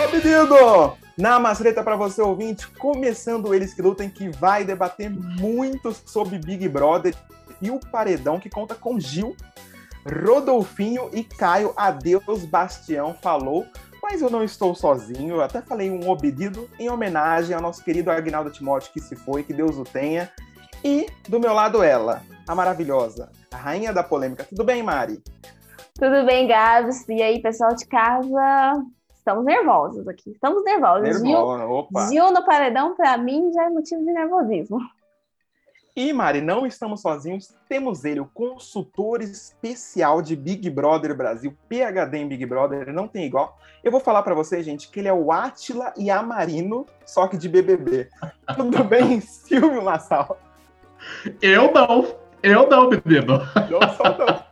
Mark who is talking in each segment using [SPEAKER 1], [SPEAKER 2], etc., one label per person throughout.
[SPEAKER 1] Ô, menino! Na Masreta para você ouvinte, começando eles que lutem, que vai debater muito sobre Big Brother e o paredão que conta com Gil, Rodolfinho e Caio. Adeus, Bastião falou. Mas eu não estou sozinho, eu até falei um obedido em homenagem ao nosso querido Agnaldo Timóteo que se foi, que Deus o tenha. E do meu lado ela, a maravilhosa, a rainha da polêmica. Tudo bem, Mari?
[SPEAKER 2] Tudo bem, Gabs? E aí, pessoal de casa? Estamos nervosos aqui. Estamos nervosos.
[SPEAKER 1] Nervosa, opa.
[SPEAKER 2] Gil no paredão, para mim, já é motivo de nervosismo.
[SPEAKER 1] E, Mari, não estamos sozinhos. Temos ele, o consultor especial de Big Brother Brasil, PHD em Big Brother, não tem igual. Eu vou falar para você, gente, que ele é o Átila e a Marino, só que de BBB. Tudo bem, Silvio Massal?
[SPEAKER 3] Eu não. Eu não, menino.
[SPEAKER 1] Não sou não.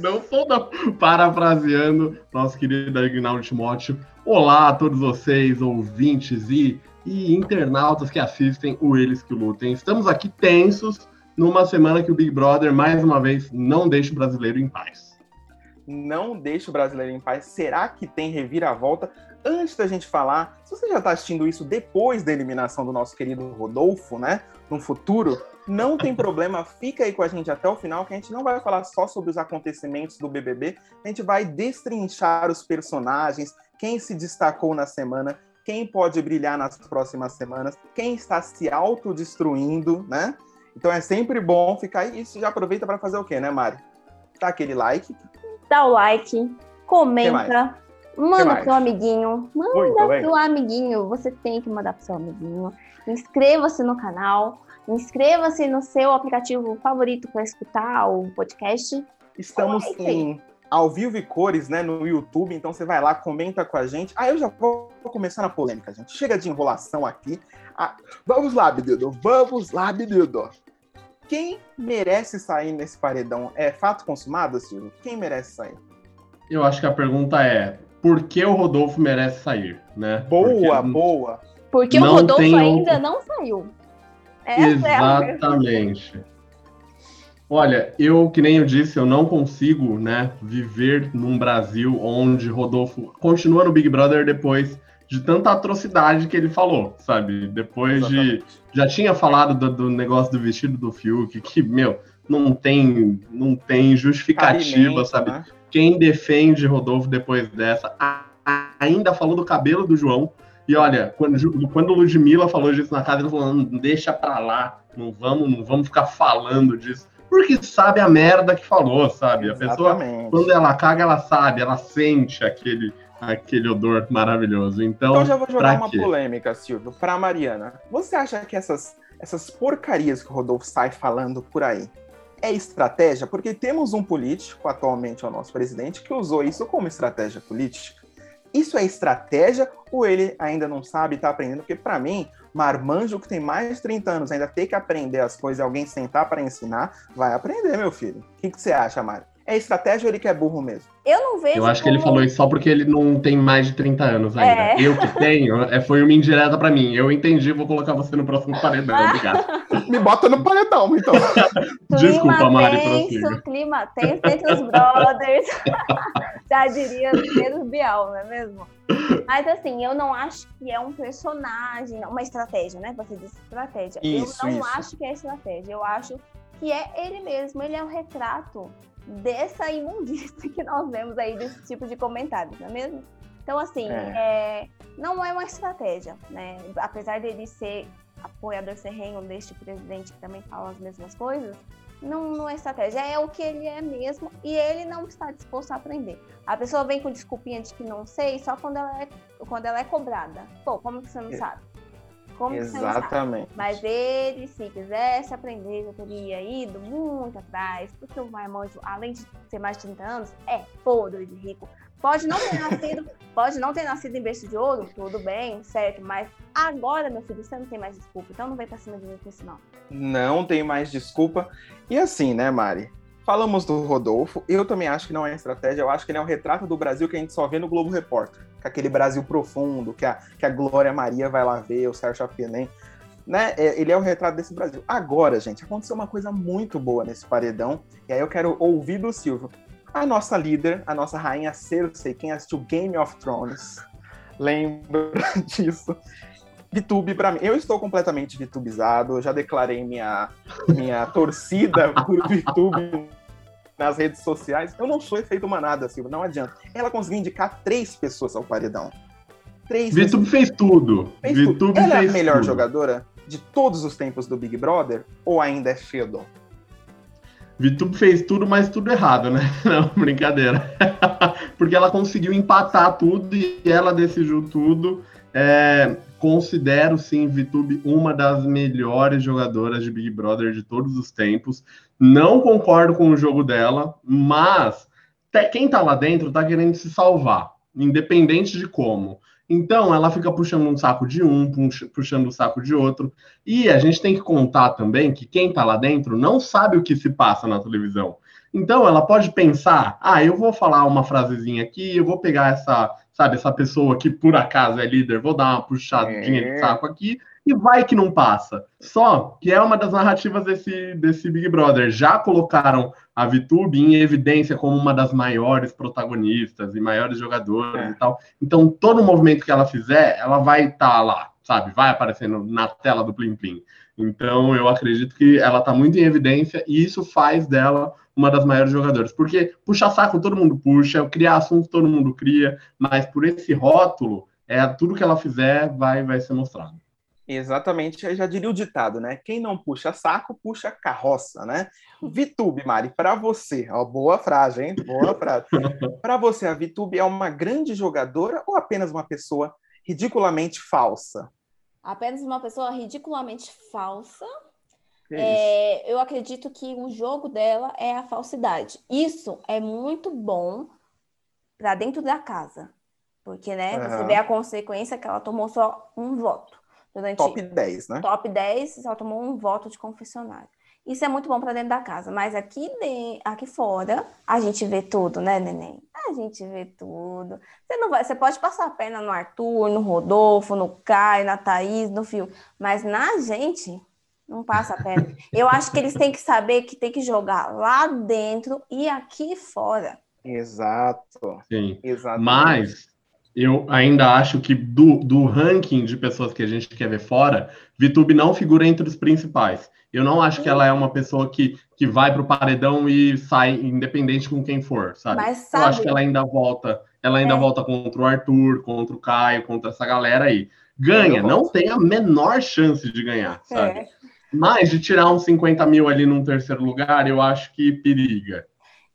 [SPEAKER 3] Não não. Parafraseando nosso querido Agnaldo Timóteo. Olá a todos vocês, ouvintes e, e internautas que assistem o Eles que Lutem. Estamos aqui tensos numa semana que o Big Brother, mais uma vez, não deixa o brasileiro em paz.
[SPEAKER 1] Não deixa o brasileiro em paz. Será que tem reviravolta? Antes da gente falar, se você já está assistindo isso depois da eliminação do nosso querido Rodolfo, né? No futuro, não tem problema, fica aí com a gente até o final, que a gente não vai falar só sobre os acontecimentos do BBB, a gente vai destrinchar os personagens, quem se destacou na semana, quem pode brilhar nas próximas semanas, quem está se autodestruindo, né? Então é sempre bom ficar aí. Isso já aproveita para fazer o quê, né, Mari? Dá aquele like.
[SPEAKER 2] Dá o like, comenta, manda pro seu amiguinho, manda
[SPEAKER 1] Muito bem.
[SPEAKER 2] pro amiguinho. Você tem que mandar pro seu amiguinho. Inscreva-se no canal, inscreva-se no seu aplicativo favorito para escutar o podcast.
[SPEAKER 1] Estamos
[SPEAKER 2] Like.
[SPEAKER 1] em ao vivo e cores, né, no YouTube, então você vai lá, comenta com a gente. Ah, eu já vou começar na polêmica, gente. Chega de enrolação aqui. Ah, vamos lá, menino. Vamos lá, menino. Quem merece sair nesse paredão? É fato consumado, Silvio? Quem merece sair?
[SPEAKER 3] Eu acho que a pergunta é: por que o Rodolfo merece sair, né?
[SPEAKER 1] Boa,
[SPEAKER 3] Porque-
[SPEAKER 1] boa.
[SPEAKER 2] Porque o Rodolfo
[SPEAKER 3] tem
[SPEAKER 2] ainda
[SPEAKER 3] outro.
[SPEAKER 2] não saiu. Essa é a
[SPEAKER 3] Exatamente. Olha, eu, que nem eu disse, eu não consigo, né, viver num Brasil onde Rodolfo continua no Big Brother depois de tanta atrocidade que ele falou, sabe? Depois de.
[SPEAKER 1] Exatamente.
[SPEAKER 3] Já tinha falado do, do negócio do vestido do Fiuk, que, meu, não tem, não tem justificativa, sabe?
[SPEAKER 1] né?
[SPEAKER 3] quem defende Rodolfo depois dessa ainda falou do cabelo do João. E olha, quando, quando Ludmilla falou disso na casa, ele falou: "Não, deixa pra lá, não vamos, não vamos ficar falando disso. Porque sabe a merda que falou, sabe? A pessoa,
[SPEAKER 1] Exatamente.
[SPEAKER 3] quando ela caga, ela sabe, ela sente aquele, aquele odor maravilhoso. Então,
[SPEAKER 1] Então já vou jogar uma
[SPEAKER 3] quê?
[SPEAKER 1] polêmica, Silvio, pra Mariana. Você acha que essas, essas porcarias que o Rodolfo sai falando por aí é estratégia? Porque temos um político, atualmente é o nosso presidente, que usou isso como estratégia política. Isso é estratégia ou ele ainda não sabe e tá aprendendo? Porque pra mim, marmanjo que tem mais de 30 anos ainda ter que aprender as coisas alguém sentar pra ensinar, vai aprender, meu filho. O que, que você acha, Mari? É estratégia ou ele que é burro mesmo?
[SPEAKER 2] Eu não vejo.
[SPEAKER 3] eu acho que ele
[SPEAKER 2] como-
[SPEAKER 3] falou isso só porque ele não tem mais de 30 anos ainda.
[SPEAKER 2] É.
[SPEAKER 3] Eu que tenho, é, foi uma indireta pra mim. Eu entendi, vou colocar você no próximo paredão. Obrigado.
[SPEAKER 1] Me bota no paredão, então.
[SPEAKER 3] Desculpa,
[SPEAKER 2] clima
[SPEAKER 3] Mari,
[SPEAKER 2] tenso,
[SPEAKER 3] prossiga.
[SPEAKER 2] clima tenso entre os brothers. Já diria Pedro Bial, não é mesmo? Mas assim, eu não acho que é um personagem, uma estratégia, né? Você disse estratégia.
[SPEAKER 1] Isso,
[SPEAKER 2] eu não
[SPEAKER 1] isso.
[SPEAKER 2] acho que é estratégia, eu acho que é ele mesmo, ele é o retrato dessa imundícia que nós vemos aí desse tipo de comentários, não é mesmo? Então, assim,
[SPEAKER 1] É.
[SPEAKER 2] é, não é uma estratégia, né? Apesar dele ser apoiador ferrenho deste presidente que também fala as mesmas coisas, não, não é estratégia, é o que ele é mesmo e ele não está disposto a aprender. A pessoa vem com desculpinha de que não sei só quando ela é, quando ela é cobrada. Pô, como que você não
[SPEAKER 1] É.
[SPEAKER 2] sabe? Como que você?
[SPEAKER 1] Exatamente.
[SPEAKER 2] Mas ele, se quisesse aprender, já teria ido muito atrás, porque o marmanjo, além de ter mais de 30 anos, é podre de rico. Pode não ter nascido, pode não ter nascido em berço de ouro, tudo bem, certo, mas agora, meu filho, você não tem mais desculpa, então não vem pra cima de mim com isso, não.
[SPEAKER 1] Não tem mais desculpa. E assim, né, Mari? Falamos do Rodolfo. Eu também acho que não é estratégia. Eu acho que ele é um retrato do Brasil que a gente só vê no Globo Repórter. É aquele Brasil profundo, que a, que a Glória Maria vai lá ver, o Sérgio Chapelin. Né? É, Ele é o retrato desse Brasil. Agora, gente, aconteceu uma coisa muito boa nesse paredão. E aí eu quero ouvir do Silvio. A nossa líder, a nossa rainha Cersei, quem assistiu Game of Thrones, Lembro disso. VTube para mim. Eu estou completamente VTubizado, já declarei minha, minha torcida por VTube nas redes sociais. Eu não sou efeito manada, Silva, não adianta. Ela conseguiu indicar três pessoas ao paredão.
[SPEAKER 3] Três VTube fez tudo.
[SPEAKER 1] Fez VTube tudo. Ela fez é a melhor tudo. jogadora de todos os tempos do Big Brother ou ainda é Sheldon?
[SPEAKER 3] VTube fez tudo, mas tudo errado, né? Não, brincadeira. Porque ela conseguiu empatar tudo e ela decidiu tudo. É, considero sim VTube uma das melhores jogadoras de Big Brother de todos os tempos. Não concordo com o jogo dela, mas quem tá lá dentro tá querendo se salvar, independente de como. Então ela fica puxando um saco de um, puxando o um saco de outro. E a gente tem que contar também que quem tá lá dentro não sabe o que se passa na televisão. Então ela pode pensar: ah, eu vou falar uma frasezinha aqui, eu vou pegar essa, sabe, essa pessoa que por acaso é líder, vou dar uma puxadinha é. de saco aqui e vai que não passa. Só que é uma das narrativas desse, desse Big Brother. Já colocaram a VTube em evidência como uma das maiores protagonistas e maiores jogadoras é. e tal. Então, todo movimento que ela fizer, ela vai estar tá lá, sabe? Vai aparecendo na tela do Plim Plim. Então, eu acredito que ela está muito em evidência e isso faz dela uma das maiores jogadoras. Porque puxar saco todo mundo puxa, criar assunto todo mundo cria, mas por esse rótulo, é tudo que ela fizer vai, vai ser mostrado.
[SPEAKER 1] Exatamente, já diria o ditado, né? Quem não puxa saco, puxa carroça, né? Vitube, Mari, para você, ó, boa frase, hein? Boa frase. para você, a Vitube é uma grande jogadora ou apenas uma pessoa ridiculamente falsa?
[SPEAKER 2] Apenas uma pessoa ridiculamente falsa. É, eu acredito que o jogo dela é a falsidade. Isso é muito bom para dentro da casa, porque, né? Uhum. Você vê a consequência que ela tomou só um voto.
[SPEAKER 1] Durante top 10, né?
[SPEAKER 2] Top 10, só tomou um voto de confessionário. Isso é muito bom para dentro da casa, mas aqui, de, aqui fora a gente vê tudo, né, neném? A gente vê tudo. Você não vai, você pode passar a perna no Arthur, no Rodolfo, no Caio, na Thaís, no Fio, mas na gente não passa a perna. Eu acho que eles têm que saber que tem que jogar lá dentro e aqui fora.
[SPEAKER 1] Exato.
[SPEAKER 3] Sim. Exatamente. Mas eu ainda acho que do, do ranking de pessoas que a gente quer ver fora, Vitube não figura entre os principais. Eu não acho que ela é uma pessoa que, que vai para o paredão e sai independente com quem for, sabe? Mas sabe... Eu acho que ela ainda volta, ela ainda é. volta contra o Arthur, contra o Caio, contra essa galera aí. Ganha, não tem a menor chance de ganhar, sabe? É. Mas de tirar uns 50 mil ali num terceiro lugar, eu acho que periga.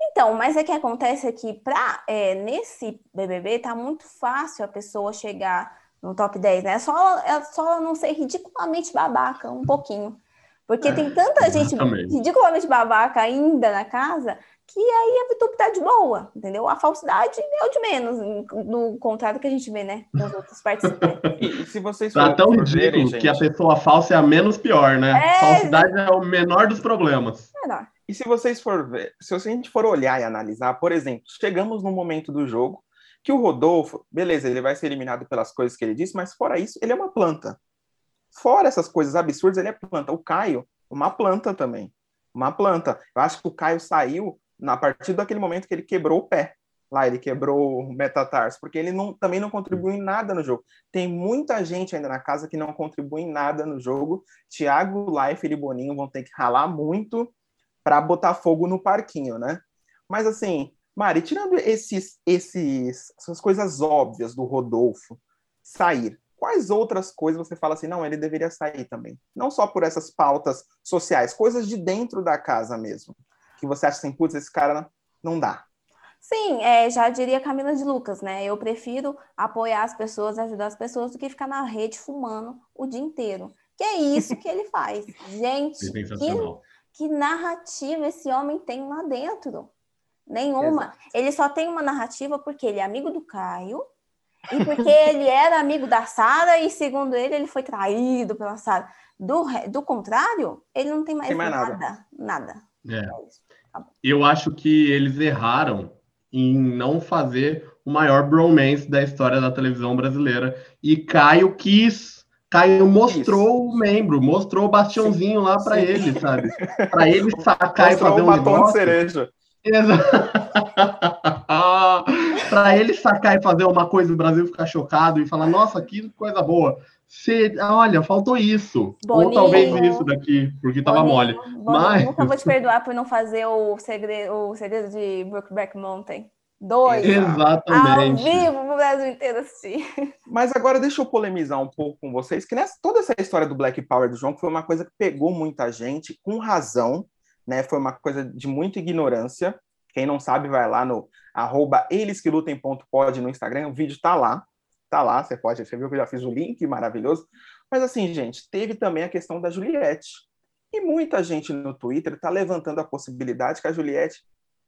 [SPEAKER 2] Então, mas é que acontece que pra, é, nesse BBB tá muito fácil a pessoa chegar no top 10, né? É só, é só não ser ridiculamente babaca um pouquinho. Porque tem tanta gente ridiculamente babaca ainda na casa que aí a Vitube tá de boa, entendeu? A falsidade é o de menos, no contrário que a gente vê, né? Nas outras participantes.
[SPEAKER 1] e, se vocês
[SPEAKER 3] tá tão ridículo que a pessoa falsa é a menos pior, né? É... Falsidade é o menor dos problemas.
[SPEAKER 1] E se vocês for ver, se a gente for olhar e analisar, por exemplo, chegamos no momento do jogo que o Rodolfo, beleza, ele vai ser eliminado pelas coisas que ele disse, mas fora isso, ele é uma planta. Fora essas coisas absurdas, ele é planta. O Caio, uma planta também. Uma planta. Eu acho que o Caio saiu na partir daquele momento que ele quebrou o pé. Lá ele quebrou o metatarso, porque ele não, também não contribui em nada no jogo. Tem muita gente ainda na casa que não contribui em nada no jogo. Thiago, Life e Boninho vão ter que ralar muito para botar fogo no parquinho, né? Mas assim, Mari, tirando esses, esses, essas coisas óbvias do Rodolfo sair, quais outras coisas você fala assim, não, ele deveria sair também? Não só por essas pautas sociais, coisas de dentro da casa mesmo, que você acha assim, putz, esse cara não dá.
[SPEAKER 2] Sim, é, já diria Camila de Lucas, né? Eu prefiro apoiar as pessoas, ajudar as pessoas, do que ficar na rede fumando o dia inteiro. Que é isso que ele faz. Gente, que, que narrativa esse homem tem lá dentro? Nenhuma. Exato. Ele só tem uma narrativa porque ele é amigo do Caio e porque ele era amigo da Sara e, segundo ele, ele foi traído pela Sara. Do, do contrário, ele não tem mais, tem mais nada. Nada.
[SPEAKER 3] É. É tá Eu acho que eles erraram em não fazer o maior bromance da história da televisão brasileira. E Caio quis Caio mostrou Isso. o membro, mostrou o bastiãozinho lá para ele, sabe? Para ele sacar mostrou e fazer um batom negócio.
[SPEAKER 1] de cereja.
[SPEAKER 3] para ele sacar e fazer uma coisa o Brasil ficar chocado e falar, nossa, que coisa boa. Se, olha, faltou isso. Boninho, Ou talvez isso daqui, porque tava mole.
[SPEAKER 2] Boninho, Mas... Nunca vou te perdoar por não fazer o segredo, o segredo de Brookback Mountain. Dois.
[SPEAKER 3] Exatamente.
[SPEAKER 2] Ao vivo pro Brasil inteiro assistir.
[SPEAKER 1] Mas agora deixa eu polemizar um pouco com vocês, que nessa, toda essa história do Black Power do João foi uma coisa que pegou muita gente, com razão, né? Foi uma coisa de muita ignorância. Quem não sabe, vai lá no arroba elesquelutem.pod no Instagram, o vídeo tá lá. Tá lá, você pode, você viu que eu já fiz o link, maravilhoso. Mas assim, gente, teve também a questão da Juliette. E muita gente no Twitter está levantando a possibilidade que a Juliette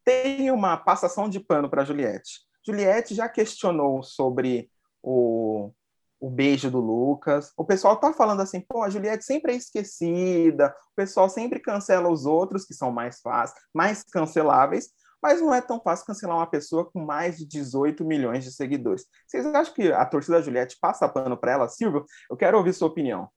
[SPEAKER 1] tem uma passação de pano para Juliette. Juliette já questionou sobre o, o beijo do Lucas. O pessoal tá falando assim, pô, a Juliette sempre é esquecida, o pessoal sempre cancela os outros, que são mais fáceis, mais canceláveis, mas não é tão fácil cancelar uma pessoa com mais de 18 milhões de seguidores. Vocês acham que a torcida da Juliette passa pano para ela? Silvio, eu quero ouvir sua opinião.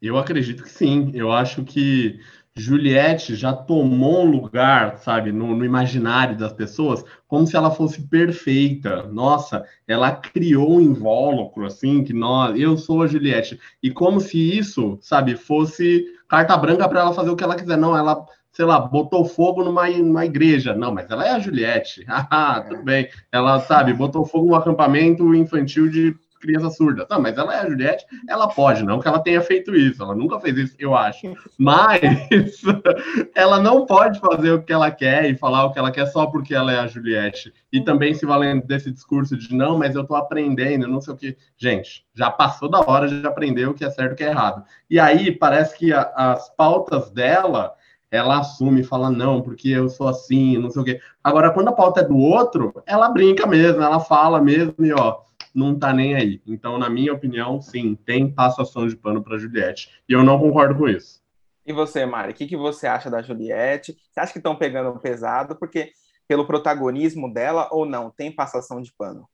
[SPEAKER 3] Eu acredito que sim. Eu acho que Juliette já tomou um lugar, sabe, no, no, imaginário das pessoas, como se ela fosse perfeita. Nossa, ela criou um invólucro, assim, que nós, eu sou a Juliette. E como se isso, sabe, fosse carta branca para ela fazer o que ela quiser. Não, ela, sei lá, botou fogo numa, numa igreja. Não, mas ela é a Juliette. Ah, tudo bem. Ela, sabe, botou fogo no acampamento infantil de criança surda. Não, mas ela é a Juliette, ela pode, não que ela tenha feito isso, ela nunca fez isso, eu acho. Mas ela não pode fazer o que ela quer e falar o que ela quer só porque ela é a Juliette. E também se valendo desse discurso de não, mas eu tô aprendendo, não sei o que. Gente, já passou da hora de aprender o que é certo e o que é errado. E aí parece que a, as pautas dela ela assume e fala, não, porque eu sou assim, não sei o quê. Agora, quando a pauta é do outro, ela brinca mesmo, ela fala mesmo e, ó, não tá nem aí. Então, na minha opinião, sim, tem passação de pano para Juliette. E eu não concordo com isso.
[SPEAKER 1] E você, Mari, o que, que você acha da Juliette? Você acha que estão pegando pesado porque pelo protagonismo dela ou não? Tem passação de pano?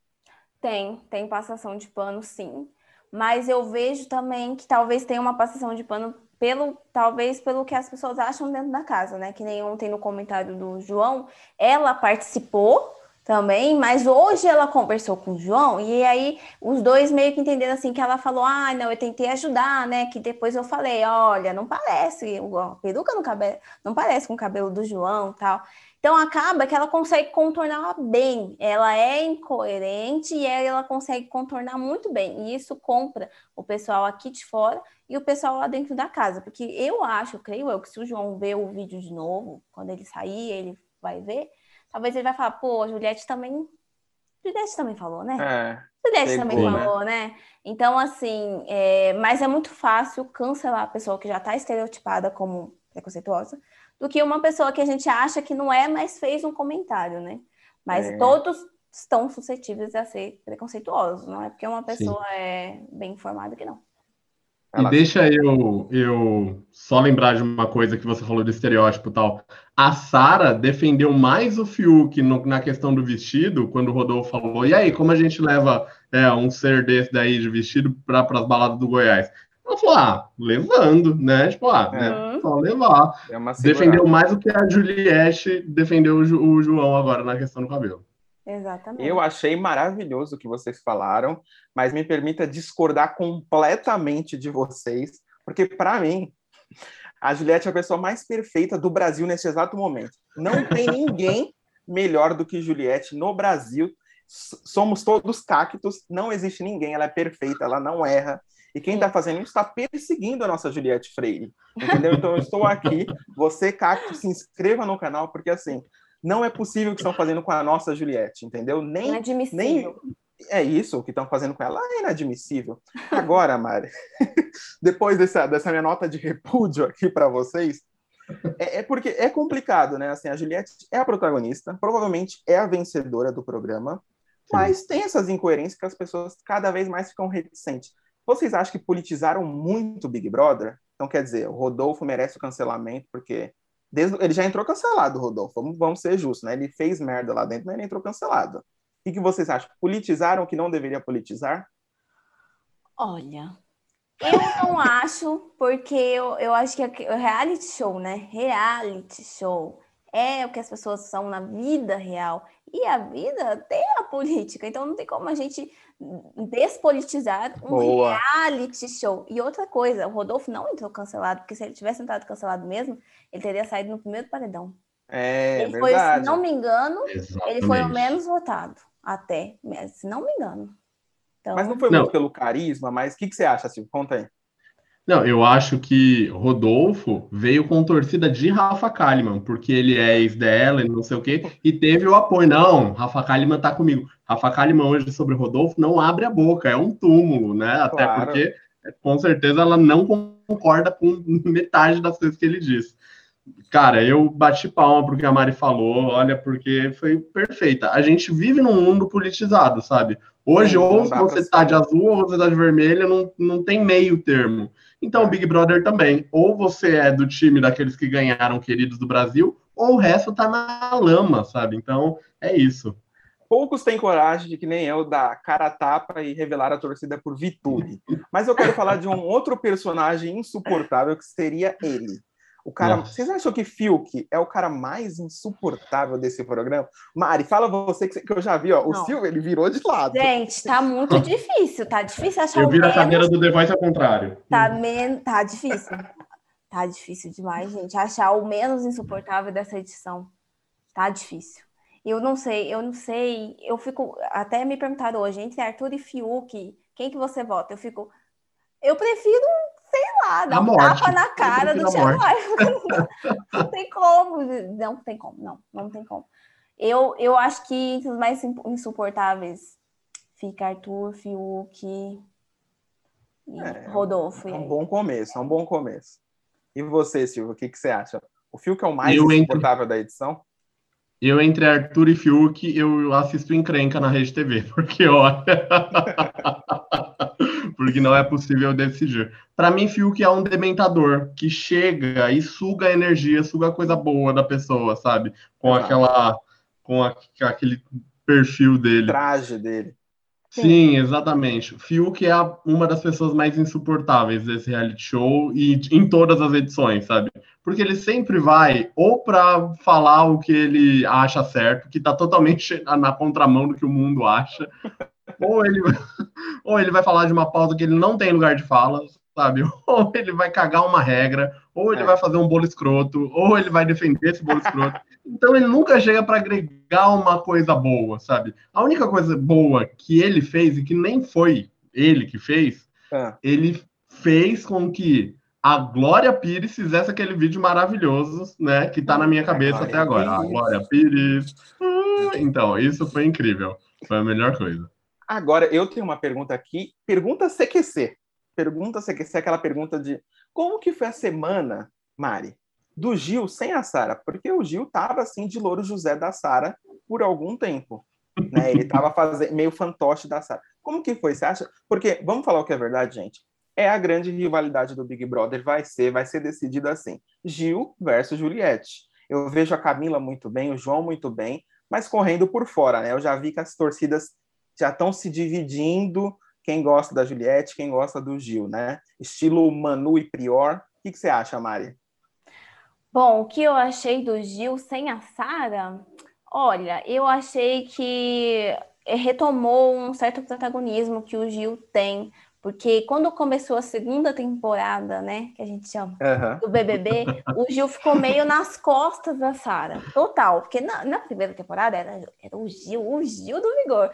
[SPEAKER 2] Tem, tem passação de pano, sim. Mas eu vejo também que talvez tenha uma passação de pano pelo talvez pelo que as pessoas acham dentro da casa, né? Que nem ontem no comentário do João, ela participou também, mas hoje ela conversou com o João e aí os dois meio que entenderam assim que ela falou: "Ah, não, eu tentei ajudar, né?" Que depois eu falei: "Olha, não parece, a peruca no cabelo, não parece com o cabelo do João", tal. Então acaba que ela consegue contornar bem. Ela é incoerente e ela consegue contornar muito bem. E isso compra o pessoal aqui de fora e o pessoal lá dentro da casa, porque eu acho, creio eu, que se o João ver o vídeo de novo, quando ele sair, ele vai ver talvez ele vai falar, pô, a Juliette também. Juliette também falou, né? É, Juliette também né? falou, né? Então, assim, é... mas é muito fácil cancelar a pessoa que já está estereotipada como preconceituosa do que uma pessoa que a gente acha que não é, mas fez um comentário, né? Mas é. todos estão suscetíveis a ser preconceituosos, não é porque uma pessoa Sim. é bem informada que não.
[SPEAKER 3] E deixa eu, eu só lembrar de uma coisa que você falou do estereótipo e tal. A Sara defendeu mais o Fiuk no, na questão do vestido, quando o Rodolfo falou, e aí, como a gente leva é, um ser desse daí de vestido para as baladas do Goiás? Ela falou, ah, levando, né? Tipo, ah, né? Só levar. É defendeu mais do que a Juliette defendeu o, o João agora na questão do cabelo.
[SPEAKER 2] Exatamente.
[SPEAKER 1] Eu achei maravilhoso o que vocês falaram, mas me permita discordar completamente de vocês, porque para mim a Juliette é a pessoa mais perfeita do Brasil nesse exato momento. Não tem ninguém melhor do que Juliette no Brasil. Somos todos cactos, não existe ninguém, ela é perfeita, ela não erra. E quem está fazendo isso está perseguindo a nossa Juliette Freire. Entendeu? Então eu estou aqui. Você, cacto, se inscreva no canal, porque assim, não é possível o que estão fazendo com a nossa Juliette, entendeu? Nem,
[SPEAKER 2] inadmissível.
[SPEAKER 1] nem é isso, o que estão fazendo com ela é inadmissível. Agora, Mari, depois dessa, dessa minha nota de repúdio aqui para vocês, é, é, porque é complicado, né? Assim, a Juliette é a protagonista, provavelmente é a vencedora do programa, mas tem essas incoerências que as pessoas cada vez mais ficam reticentes. Vocês acham que politizaram muito o Big Brother? Então, quer dizer, o Rodolfo merece o cancelamento porque Desde, ele já entrou cancelado, Rodolfo. Vamos, vamos ser justos, né? Ele fez merda lá dentro, mas ele entrou cancelado. O que, que vocês acham? Politizaram o que não deveria politizar?
[SPEAKER 2] Olha, eu não acho, porque eu, eu acho que o reality show, né? Reality show é o que as pessoas são na vida real. E a vida tem a política, então não tem como a gente despolitizar um Boa. reality show. E outra coisa, o Rodolfo não entrou cancelado, porque se ele tivesse entrado cancelado mesmo, ele teria saído no primeiro paredão.
[SPEAKER 1] É,
[SPEAKER 2] ele
[SPEAKER 1] verdade.
[SPEAKER 2] foi, se não me engano, Exatamente. ele foi o menos votado, até, se não me engano.
[SPEAKER 1] Então... Mas não foi não. muito pelo carisma, mas o que, que você acha, Silvio? Conta aí.
[SPEAKER 3] Não, eu acho que Rodolfo veio com torcida de Rafa Kalimann, porque ele é ex dela e não sei o quê, e teve o apoio. Não, Rafa Kalimann tá comigo. Rafa Kalimann hoje sobre Rodolfo não abre a boca, é um túmulo, né? Até claro. porque, com certeza, ela não concorda com metade das coisas que ele diz. Cara, eu bati palma porque a Mari falou, olha, porque foi perfeita. A gente vive num mundo politizado, sabe? Hoje, Sim, ou você tá de azul ou você tá de vermelha, não, não tem meio termo. Então, Big Brother também. Ou você é do time daqueles que ganharam queridos do Brasil, ou o resto tá na lama, sabe? Então, é isso.
[SPEAKER 1] Poucos têm coragem de que nem eu dar cara a tapa e revelar a torcida por Vitude. Mas eu quero falar de um outro personagem insuportável que seria ele. O cara, Nossa. vocês acham que Fiuk é o cara mais insuportável desse programa? Mari, fala você que, que eu já vi, ó. O Silvio, ele virou de lado.
[SPEAKER 2] Gente, tá muito difícil, tá difícil achar
[SPEAKER 3] Eu viro a cadeira do The Voice ao contrário.
[SPEAKER 2] Tá, men... tá difícil. Tá difícil demais, gente. Achar o menos insuportável dessa edição. Tá difícil. Eu não sei, eu não sei. Eu fico. Até me perguntaram hoje, entre Arthur e Fiuk, quem que você vota? Eu fico. Eu prefiro lá, dá um tapa na cara do Thiago Não tem como, não tem como, não, não tem como. Eu, eu acho que entre os mais insuportáveis fica Arthur, Fiuk e é, Rodolfo.
[SPEAKER 1] É um bom começo, é um bom começo. E você, Silvio, o que, que você acha? O Fiuk é o mais eu insuportável entre... da edição?
[SPEAKER 3] Eu, entre Arthur e Fiuk, eu assisto encrenca na Rede TV, porque olha. porque não é possível decidir. Para mim, Fiuk é um dementador que chega e suga a energia, suga a coisa boa da pessoa, sabe? Com aquela, com a, aquele perfil dele.
[SPEAKER 1] Traje dele.
[SPEAKER 3] Sim, exatamente. Fiuk é uma das pessoas mais insuportáveis desse reality show e em todas as edições, sabe? Porque ele sempre vai ou para falar o que ele acha certo, que tá totalmente na contramão do que o mundo acha, ou ele, ou ele vai falar de uma pauta que ele não tem lugar de fala, sabe? Ou ele vai cagar uma regra, ou ele é. vai fazer um bolo escroto, ou ele vai defender esse bolo escroto. Então ele nunca chega para agregar uma coisa boa, sabe? A única coisa boa que ele fez, e que nem foi ele que fez, é. ele fez com que a Glória Pires fizesse aquele vídeo maravilhoso, né? Que tá na minha cabeça até agora. A Glória Pires. Então, isso foi incrível. Foi a melhor coisa.
[SPEAKER 1] Agora, eu tenho uma pergunta aqui. Pergunta CQC. Pergunta CQC, aquela pergunta de como que foi a semana, Mari, do Gil sem a Sara? Porque o Gil tava assim de louro José da Sara por algum tempo. Né? Ele tava fazendo meio fantoche da Sara. Como que foi? Você acha? Porque, vamos falar o que é verdade, gente. É a grande rivalidade do Big Brother, vai ser, vai ser decidido assim. Gil versus Juliette. Eu vejo a Camila muito bem, o João muito bem, mas correndo por fora, né? Eu já vi que as torcidas já estão se dividindo quem gosta da Juliette, quem gosta do Gil, né? Estilo Manu e Prior. O que, que você acha, Mari?
[SPEAKER 2] Bom, o que eu achei do Gil sem a Sara? Olha, eu achei que retomou um certo protagonismo que o Gil tem, porque quando começou a segunda temporada, né, que a gente chama, uhum. do BBB, o Gil ficou meio nas costas da Sara, total, porque na, na primeira temporada era, era o Gil, o Gil do Vigor.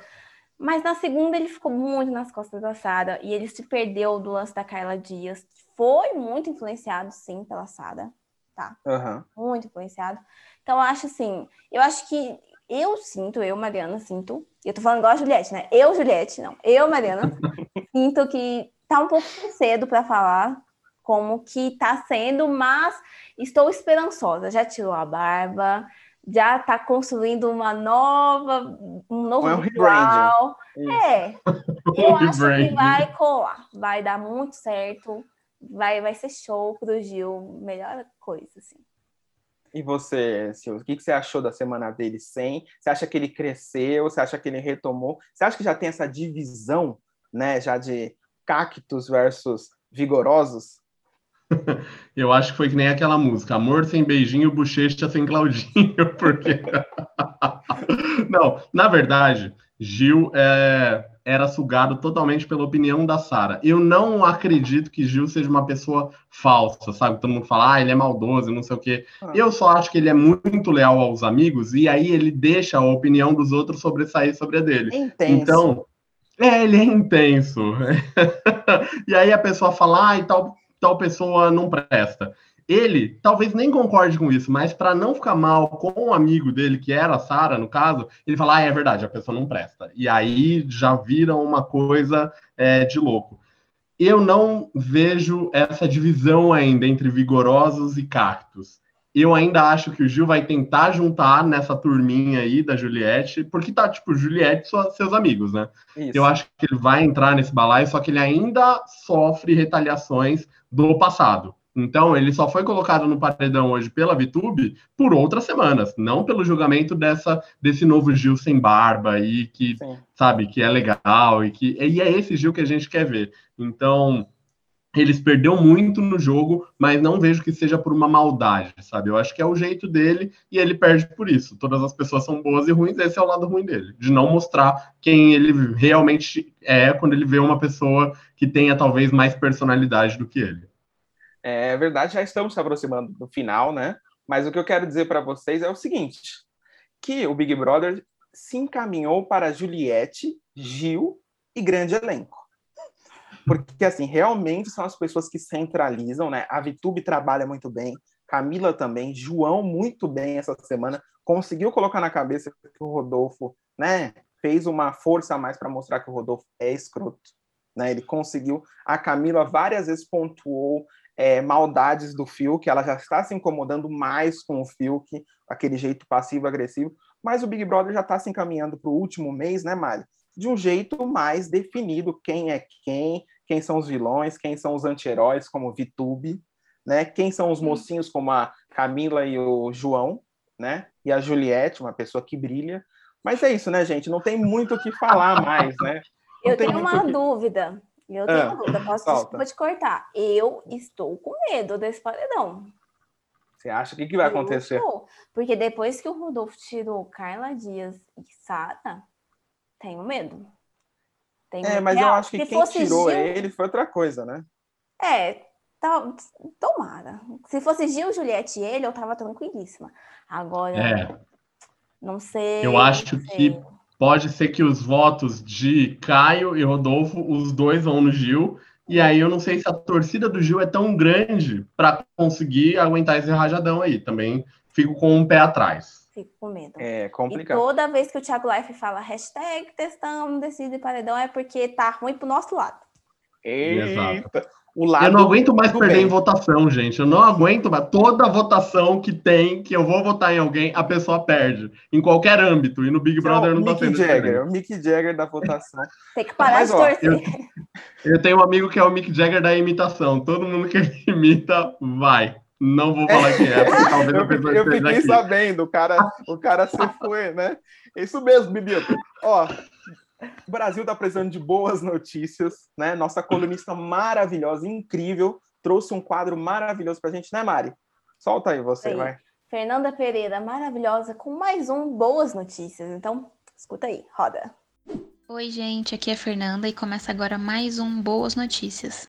[SPEAKER 2] Mas na segunda ele ficou muito nas costas da Sara e ele se perdeu do lance da Carla Dias. Foi muito influenciado, sim, pela Sara, tá? Uhum. Muito influenciado. Então, eu acho assim, eu acho que eu sinto, eu, Mariana, sinto. Eu tô falando igual a Juliette, né? Eu, Juliette, não. Eu, Mariana, sinto que tá um pouco cedo para falar como que tá sendo, mas estou esperançosa. Já tirou a barba, já está construindo uma nova, um novo é um visual. É, eu acho que vai colar, vai dar muito certo, vai, vai ser show pro Gil, melhor coisa, assim.
[SPEAKER 1] E você, Silvio, o que você achou da semana dele sem? Você acha que ele cresceu? Você acha que ele retomou? Você acha que já tem essa divisão, né, já de cactos versus vigorosos?
[SPEAKER 3] Eu acho que foi que nem aquela música, amor sem beijinho, bochecha sem Claudinho, porque... Não, na verdade, Gil é, era sugado totalmente pela opinião da Sara. Eu não acredito que Gil seja uma pessoa falsa, sabe? Todo mundo fala, ah, ele é maldoso, não sei o quê. Ah. Eu só acho que ele é muito leal aos amigos e aí ele deixa a opinião dos outros sobressair sobre a dele. Intenso. Então, é, ele é intenso. e aí a pessoa fala, ah, e tal, tal pessoa não presta. Ele talvez nem concorde com isso, mas para não ficar mal com o um amigo dele, que era a Sara, no caso, ele fala, ah, é verdade, a pessoa não presta. E aí já vira uma coisa é, de louco. Eu não vejo essa divisão ainda entre vigorosos e cactos. Eu ainda acho que o Gil vai tentar juntar nessa turminha aí da Juliette, porque tá, tipo, Juliette e seus amigos, né? Isso. Eu acho que ele vai entrar nesse balaio, só que ele ainda sofre retaliações do passado. Então, ele só foi colocado no paredão hoje pela VTube por outras semanas, não pelo julgamento dessa desse novo Gil sem barba aí, que, Sim. sabe, que é legal e que e é esse Gil que a gente quer ver. Então, eles perdeu muito no jogo, mas não vejo que seja por uma maldade, sabe? Eu acho que é o jeito dele e ele perde por isso. Todas as pessoas são boas e ruins, esse é o lado ruim dele, de não mostrar quem ele realmente é quando ele vê uma pessoa que tenha talvez mais personalidade do que ele.
[SPEAKER 1] É verdade, já estamos se aproximando do final, né? Mas o que eu quero dizer para vocês é o seguinte: que o Big Brother se encaminhou para Juliette, Gil e grande elenco. Porque, assim, realmente são as pessoas que centralizam, né? A Vitube trabalha muito bem, Camila também, João muito bem essa semana, conseguiu colocar na cabeça que o Rodolfo, né, fez uma força a mais para mostrar que o Rodolfo é escroto, né? Ele conseguiu, a Camila várias vezes pontuou é, maldades do Fiuk, ela já está se incomodando mais com o Fiuk, aquele jeito passivo-agressivo, mas o Big Brother já está se encaminhando para o último mês, né, Mali? De um jeito mais definido quem é quem, quem são os vilões, quem são os anti-heróis, como Vitube, né? Quem são os mocinhos, como a Camila e o João, né? E a Juliette, uma pessoa que brilha. Mas é isso, né, gente? Não tem muito o que falar mais, né?
[SPEAKER 2] Não Eu tenho uma que... dúvida. Eu tenho ah, uma dúvida. Posso te, te cortar? Eu estou com medo desse paredão.
[SPEAKER 1] Você acha que, que vai acontecer? Estou,
[SPEAKER 2] porque depois que o Rodolfo tirou Carla Dias e Sara, tenho medo.
[SPEAKER 1] Tem é, mas real. eu acho que Se quem tirou Gil... ele foi outra coisa, né?
[SPEAKER 2] É, tá, tomara. Se fosse Gil, Juliette e ele, eu tava tranquilíssima. Agora, é. não sei.
[SPEAKER 3] Eu acho que pode ser que os votos de Caio e Rodolfo, os dois vão no Gil. E aí eu não sei se a torcida do Gil é tão grande para conseguir aguentar esse rajadão aí. Também fico com um pé atrás
[SPEAKER 2] fico com medo.
[SPEAKER 1] É complicado.
[SPEAKER 2] E toda vez que o Thiago Life fala hashtag testamos, decide paredão, é porque tá ruim pro nosso lado.
[SPEAKER 1] Eita.
[SPEAKER 3] O lado eu não aguento mais perder bem. em votação, gente. Eu não aguento mais. Toda votação que tem, que eu vou votar em alguém, a pessoa perde. Em qualquer âmbito. E no Big Brother não, não tá
[SPEAKER 1] sendo Jagger, O Mick Jagger da votação.
[SPEAKER 2] tem que parar Mas, de torcer.
[SPEAKER 3] Eu, eu, tenho um amigo que é o Mick Jagger da imitação. Todo mundo que ele imita, vai. Não vou falar quem é, porque talvez
[SPEAKER 1] eu, fiquei, eu fiquei aqui. sabendo, o cara, o cara se foi, né? Isso mesmo, Bibito. Ó, o Brasil está precisando de boas notícias, né? Nossa colunista maravilhosa, incrível, trouxe um quadro maravilhoso para a gente, né, Mari? Solta aí você, aí. vai.
[SPEAKER 2] Fernanda Pereira, maravilhosa, com mais um Boas Notícias. Então, escuta aí, roda.
[SPEAKER 4] Oi, gente, aqui é a Fernanda e começa agora mais um Boas Notícias.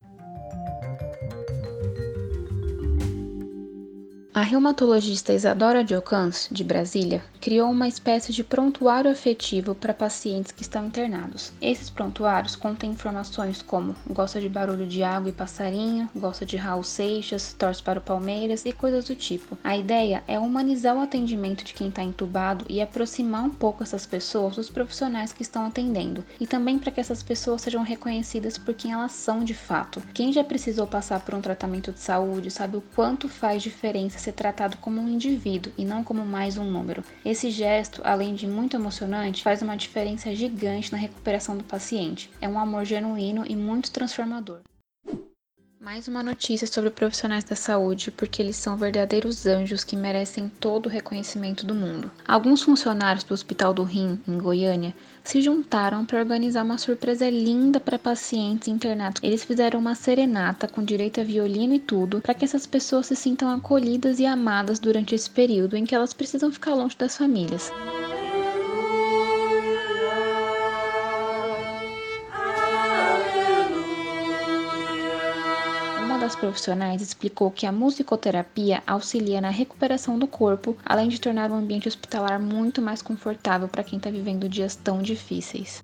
[SPEAKER 4] A reumatologista Isadora Diocans, de Brasília, criou uma espécie de prontuário afetivo para pacientes que estão internados. Esses prontuários contêm informações como gosta de barulho de água e passarinho, gosta de Raul Seixas, torce para o Palmeiras e coisas do tipo. A ideia é humanizar o atendimento de quem está entubado e aproximar um pouco essas pessoas dos profissionais que estão atendendo, e também para que essas pessoas sejam reconhecidas por quem elas são de fato. Quem já precisou passar por um tratamento de saúde sabe o quanto faz diferença ser tratado como um indivíduo e não como mais um número. Esse gesto, além de muito emocionante, faz uma diferença gigante na recuperação do paciente. É um amor genuíno e muito transformador. Mais uma notícia sobre profissionais da saúde, porque eles são verdadeiros anjos que merecem todo o reconhecimento do mundo. Alguns funcionários do Hospital do Rim, em Goiânia, se juntaram para organizar uma surpresa linda para pacientes internados. Eles fizeram uma serenata com direito a violino e tudo, para que essas pessoas se sintam acolhidas e amadas durante esse período em que elas precisam ficar longe das famílias. Profissionais explicou que a musicoterapia auxilia na recuperação do corpo, além de tornar o ambiente hospitalar muito mais confortável para quem está vivendo dias tão difíceis.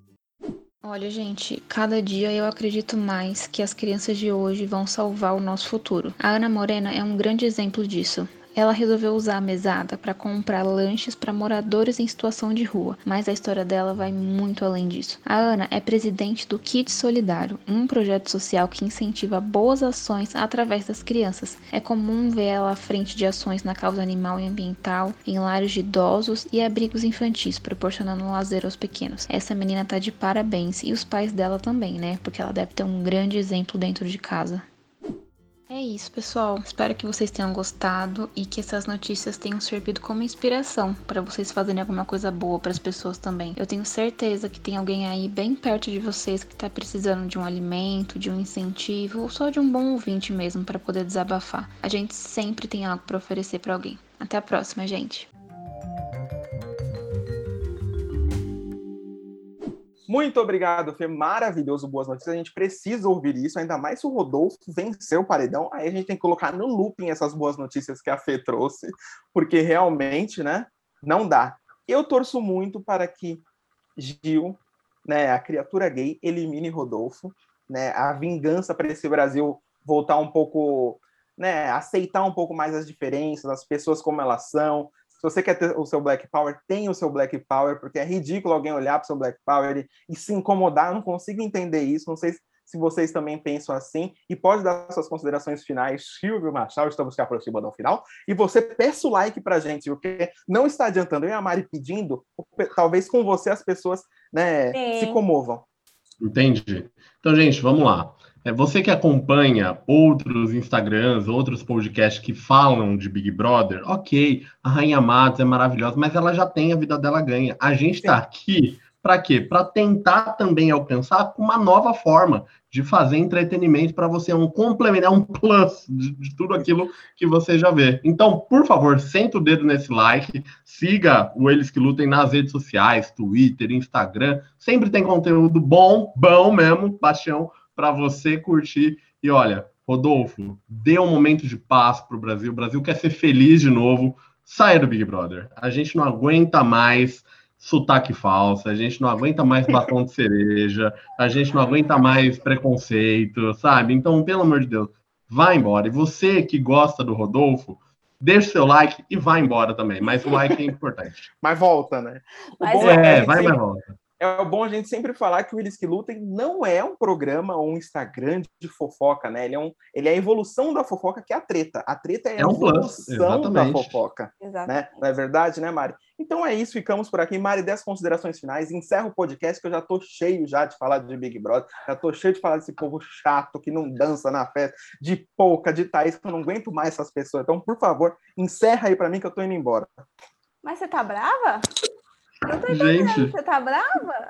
[SPEAKER 4] Olha, gente, cada dia eu acredito mais que as crianças de hoje vão salvar o nosso futuro. A Ana Morena é um grande exemplo disso ela resolveu usar a mesada para comprar lanches para moradores em situação de rua, mas a história dela vai muito além disso. A Ana é presidente do Kit Solidário, um projeto social que incentiva boas ações através das crianças. É comum ver ela à frente de ações na causa animal e ambiental, em lares de idosos e abrigos infantis, proporcionando lazer aos pequenos. Essa menina tá de parabéns e os pais dela também, né? Porque ela deve ter um grande exemplo dentro de casa. É isso, pessoal. Espero que vocês tenham gostado e que essas notícias tenham servido como inspiração para vocês fazerem alguma coisa boa para as pessoas também. Eu tenho certeza que tem alguém aí bem perto de vocês que está precisando de um alimento, de um incentivo ou só de um bom ouvinte mesmo para poder desabafar. A gente sempre tem algo para oferecer para alguém. Até a próxima, gente.
[SPEAKER 1] Muito obrigado, Fê. Maravilhoso, boas notícias. A gente precisa ouvir isso, ainda mais se o Rodolfo venceu o paredão. Aí a gente tem que colocar no looping essas boas notícias que a Fê trouxe, porque realmente, né, não dá. Eu torço muito para que Gil, né, a criatura gay, elimine Rodolfo, né, a vingança para esse Brasil voltar um pouco, né, aceitar um pouco mais as diferenças, as pessoas como elas são, se você quer ter o seu Black Power, tenha o seu Black Power, porque é ridículo alguém olhar para o seu Black Power e, e, se incomodar. Eu não consigo entender isso. Não sei se vocês também pensam assim. E pode dar suas considerações finais, Silvio Machado. Estamos se aproximando ao final. E você peça o like para a gente, porque não está adiantando. Eu e a Mari pedindo, talvez com você as pessoas né, se comovam.
[SPEAKER 3] Entendi. Então, gente, vamos lá. É, você que acompanha outros Instagrams, outros podcasts que falam de Big Brother, ok, a Rainha Matos é maravilhosa, mas ela já tem a vida dela ganha. A gente está aqui para quê? Para tentar também alcançar uma nova forma de fazer entretenimento para você, um complemento, um plus de, de, tudo aquilo que você já vê. Então, por favor, senta o dedo nesse like, siga o Eles Que Lutem nas redes sociais, Twitter, Instagram, sempre tem conteúdo bom, bom mesmo, paixão para você curtir. E olha, Rodolfo, dê um momento de paz para o Brasil. O Brasil quer ser feliz de novo. Saia do Big Brother. A gente não aguenta mais sotaque falso, a gente não aguenta mais batom de cereja, a gente não aguenta mais preconceito, sabe? Então, pelo amor de Deus, vá embora. E você que gosta do Rodolfo, deixa seu like e vá embora também. Mas o like é importante.
[SPEAKER 1] Mas volta, né?
[SPEAKER 3] Mas é, é vai, mas volta
[SPEAKER 1] é bom a gente sempre falar que o Eles que Lutem não é um programa ou um Instagram de fofoca, né? Ele é, um, ele é a evolução da fofoca, que é a treta. A treta é, é a evolução da fofoca. Né? Não é verdade, né, Mari? Então é isso, ficamos por aqui. Mari, 10 considerações finais. Encerra o podcast, que eu já tô cheio já de falar de Big Brother. Já tô cheio de falar desse povo chato que não dança na festa, de pouca, de Thaís, que eu não aguento mais essas pessoas. Então, por favor, encerra aí para mim que eu tô indo embora.
[SPEAKER 2] Mas você tá brava?
[SPEAKER 3] Eu tô gente.
[SPEAKER 2] Você tá brava?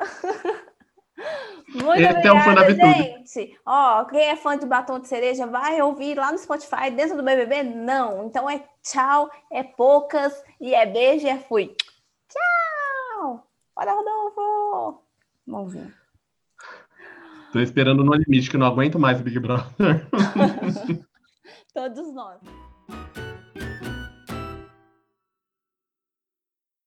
[SPEAKER 2] Muito Esse obrigada, é gente. Ó, quem é fã de batom de cereja vai ouvir lá no Spotify, dentro do BBB? Não. Então é tchau, é poucas, e é beijo e é fui. Tchau! Bora, Rodolfo! Mãozinha.
[SPEAKER 3] Tô esperando no limite, que não aguento mais o Big Brother.
[SPEAKER 2] Todos nós.